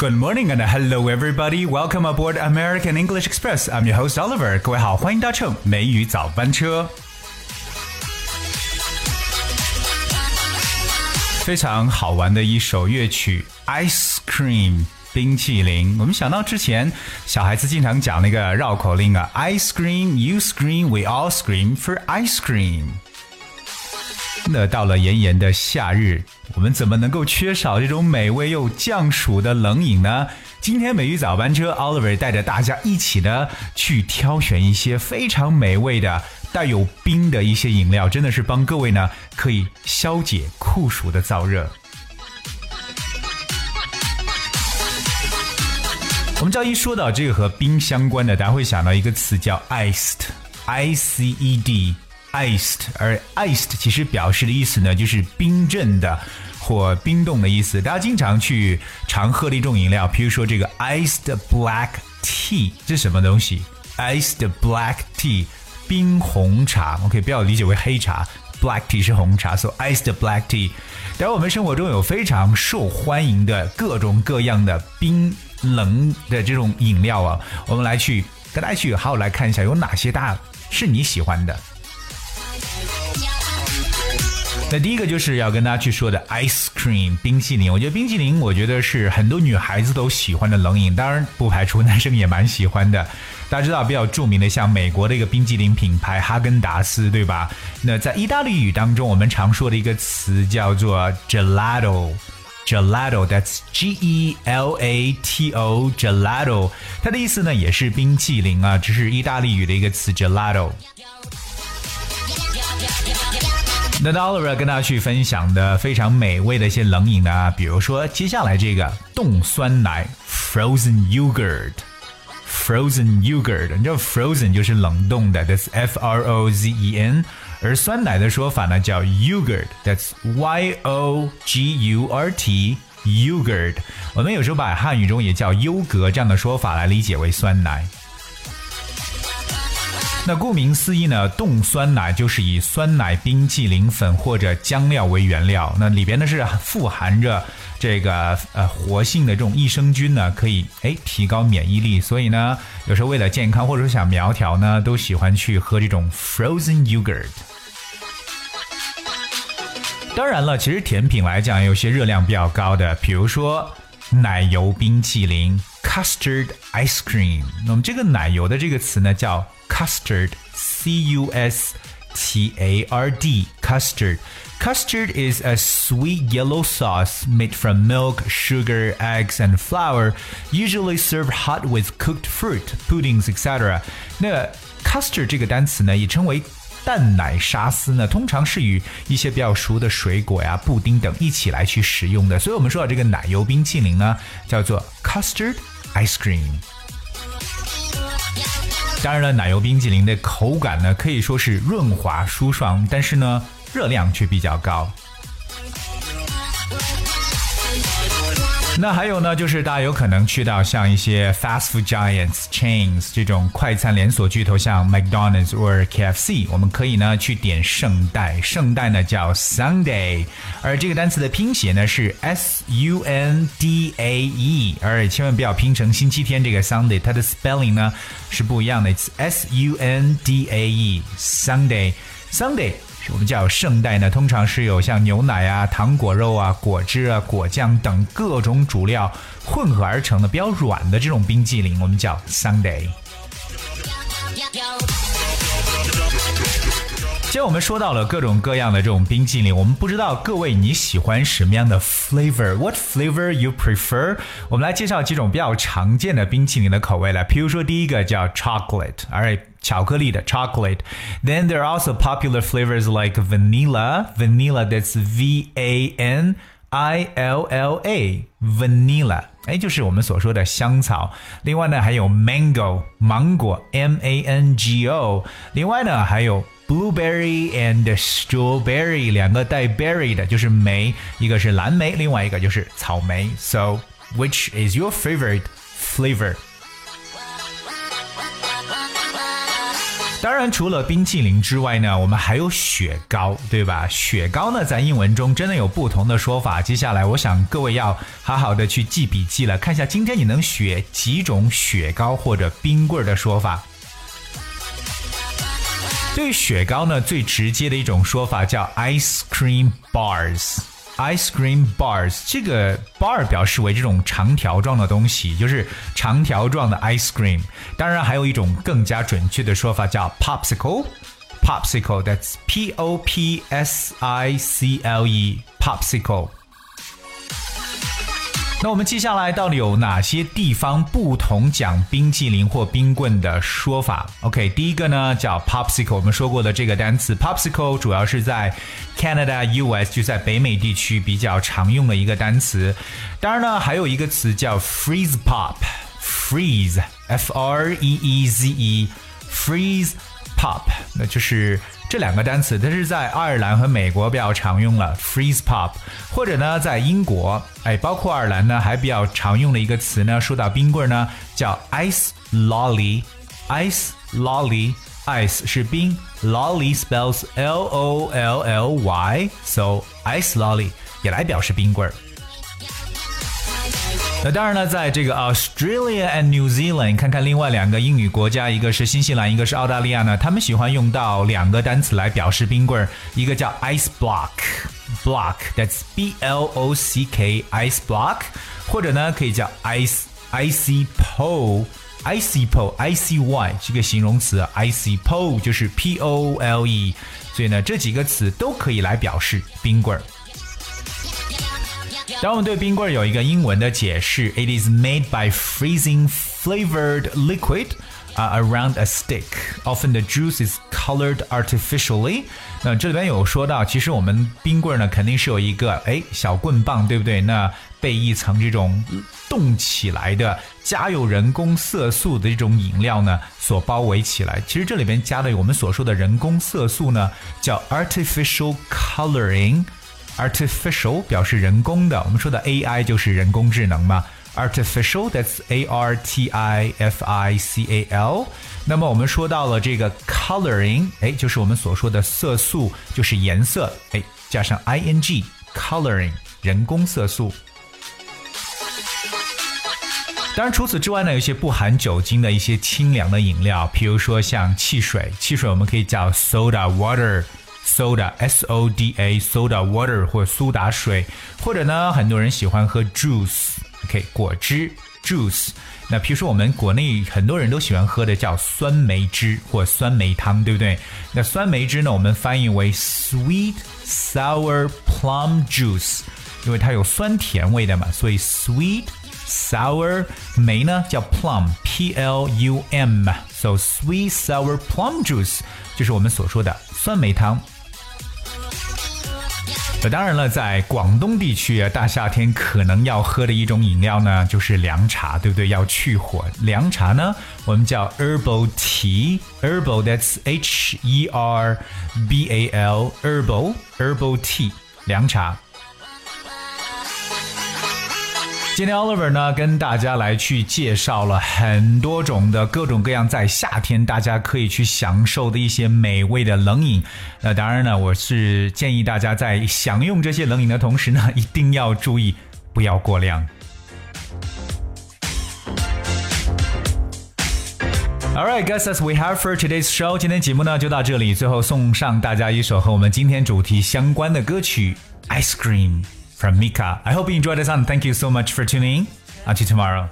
Good morning and hello everybody. Welcome aboard American English Express. I'm your host Oliver. 各位好，欢迎搭乘美语早班车。非常好玩的一首乐曲《Ice Cream》冰淇淋。我们想到之前小孩子经常讲那个绕口令啊，I scream, you scream, we all scream for ice cream。 那到了炎炎的夏日，我们怎么能够缺少这种美味又降暑的冷饮呢？今天美玉早班车，Oliver 带着大家一起呢去挑选一些非常美味的带有冰的一些饮料，真的是帮各位呢可以消解酷暑的燥热。我们知道一说到这个和冰相关的，大家会想到一个词叫 iced，I C E D。iced，而 iced 其实表示的意思呢，就是冰镇的或冰冻的意思。大家经常去常喝的一种饮料，比如说这个 iced black tea，这是什么东西？iced black tea，冰红茶。OK，不要理解为黑茶，black tea 是红茶，so iced black tea。然后，我们生活中有非常受欢迎的各种各样的冰冷的这种饮料啊，我们来去跟大家去好好来看一下有哪些大是你喜欢的。那第一个就是要跟大家去说的 ice cream 冰淇淋，我觉得冰淇淋，我觉得是很多女孩子都喜欢的冷饮，当然不排除男生也蛮喜欢的。大家知道比较著名的像美国的一个冰淇淋品牌哈根达斯，对吧？那在意大利语当中，我们常说的一个词叫做 gelato，gelato，that's G E L A T O，gelato，它的意思呢也是冰淇淋啊，只是意大利语的一个词 gelato。那 Oliver 跟大家去分享的非常美味的一些冷饮呢，比如说接下来这个冻酸奶 （frozen yogurt），frozen yogurt，你知道 frozen 就是冷冻的，that's F R O Z E N，而酸奶的说法呢叫 yogurt，that's Y O G U R T，yogurt。我们有时候把汉语中也叫优格这样的说法来理解为酸奶。那顾名思义呢，冻酸奶就是以酸奶、冰淇淋粉或者浆料为原料，那里边呢是富含着这个呃活性的这种益生菌呢，可以哎提高免疫力，所以呢有时候为了健康或者说想苗条呢，都喜欢去喝这种 frozen yogurt。当然了，其实甜品来讲，有些热量比较高的，比如说奶油冰淇淋 custard ice cream。那么这个奶油的这个词呢叫。custard, C U S T A R D, custard. Custard is a sweet yellow sauce made from milk, sugar, eggs, and flour, usually served hot with cooked fruit, puddings, etc. 那 custard 这个单词呢，也称为蛋奶沙司呢，通常是与一些比较熟的水果呀、布丁等一起来去食用的。所以，我们说到这个奶油冰淇淋呢，叫做 custard ice cream。当然了，奶油冰激凌的口感呢，可以说是润滑舒爽，但是呢，热量却比较高。那还有呢，就是大家有可能去到像一些 fast food giants chains 这种快餐连锁巨头，像 McDonald's 或 KFC，我们可以呢去点圣代，圣代呢叫 Sunday，而这个单词的拼写呢是 S U N D A E，而千万不要拼成星期天这个 Sunday，它的 spelling 呢是不一样的，It's S U N D A E，Sunday，Sunday。我们叫圣代呢，通常是有像牛奶啊、糖果肉啊、果汁啊、果酱等各种主料混合而成的比较软的这种冰激凌，我们叫 Sunday。既然我们说到了各种各样的这种冰淇淋，我们不知道各位你喜欢什么样的 flavor？What flavor you prefer？我们来介绍几种比较常见的冰淇淋的口味来。比如说第一个叫 chocolate，alright，巧克力的 chocolate。Then there are also popular flavors like vanilla，vanilla that's V A N I L L A，vanilla，哎，就是我们所说的香草。另外呢，还有 mango，芒果 M A N G O。另外呢，还有 blueberry and strawberry 两个带 berry 的，就是莓，一个是蓝莓，另外一个就是草莓。So which is your favorite flavor? 当然，除了冰淇淋之外呢，我们还有雪糕，对吧？雪糕呢，在英文中真的有不同的说法。接下来，我想各位要好好的去记笔记了，看一下今天你能学几种雪糕或者冰棍的说法。对于雪糕呢，最直接的一种说法叫 ice cream bars。ice cream bars，这个 bar 表示为这种长条状的东西，就是长条状的 ice cream。当然，还有一种更加准确的说法叫 popsicle。popsicle，that's P O P S I C L E，popsicle。那我们接下来到底有哪些地方不同讲冰淇淋或冰棍的说法？OK，第一个呢叫 popsicle，我们说过的这个单词 popsicle 主要是在 Canada、US 就在北美地区比较常用的一个单词。当然呢，还有一个词叫 freeze pop，freeze，F R E E Z E，freeze pop，那就是。这两个单词，它是在爱尔兰和美国比较常用了，freeze pop，或者呢，在英国，哎，包括爱尔兰呢，还比较常用的一个词呢，说到冰棍呢，叫 ice lolly，ice lolly，ice 是冰，lolly spells L O L L Y，so ice lolly 也来表示冰棍儿。那当然了，在这个 Australia and New Zealand，看看另外两个英语国家，一个是新西兰，一个是澳大利亚呢，他们喜欢用到两个单词来表示冰棍儿，一个叫 ice block，block，that's B L O C K，ice block，或者呢可以叫 ice icy pole，icy pole，I C Y 这个形容词，icy pole 就是 P O L E，所以呢这几个词都可以来表示冰棍儿。当我们对冰棍有一个英文的解释，it is made by freezing flavored liquid uh, around a stick. Often the juice is colored artificially. 那这里边有说到，其实我们冰棍呢肯定是有一个哎小棍棒，对不对？那被一层这种冻起来的、加有人工色素的这种饮料呢所包围起来。其实这里边加的我们所说的人工色素呢，叫 artificial coloring。Artificial 表示人工的，我们说的 AI 就是人工智能嘛。artificial that's A R T I F I C A L。那么我们说到了这个 coloring，哎，就是我们所说的色素，就是颜色，哎，加上 I N G coloring 人工色素。当然，除此之外呢，有些不含酒精的一些清凉的饮料，比如说像汽水，汽水我们可以叫 soda water。soda s o d a soda water 或苏打水，或者呢，很多人喜欢喝 juice，OK 果汁 juice。那比如说我们国内很多人都喜欢喝的叫酸梅汁或酸梅汤，对不对？那酸梅汁呢，我们翻译为 sweet sour plum juice，因为它有酸甜味的嘛，所以 sweet sour 梅呢叫 plum p l u m，so sweet sour plum juice 就是我们所说的酸梅汤。 那当然了，在广东地区啊，大夏天可能要喝的一种饮料呢，就是凉茶，对不对？要去火。凉茶呢，我们叫 herbal tea，herbal，that's H E R B A L，herbal，herbal tea，凉茶。今天 Oliver 呢，跟大家来去介绍了很多种的各种各样在夏天大家可以去享受的一些美味的冷饮。那当然呢，我是建议大家在享用这些冷饮的同时呢，一定要注意不要过量。All right, guys, as we have for today's show，今天节目呢就到这里。最后送上大家一首和我们今天主题相关的歌曲《Ice Cream》。From Mika. I hope you enjoyed this and thank you so much for tuning in. Until tomorrow.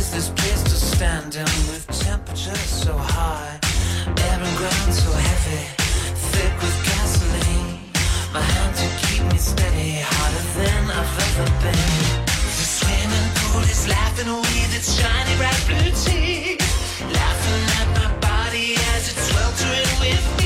is this place to stand in with temperatures so high, air and ground so heavy, thick with gasoline? My hands will keep me steady, hotter than I've ever been. The swimming pool is laughing away its shiny bright blue teeth, laughing at my body as it's sweltering with.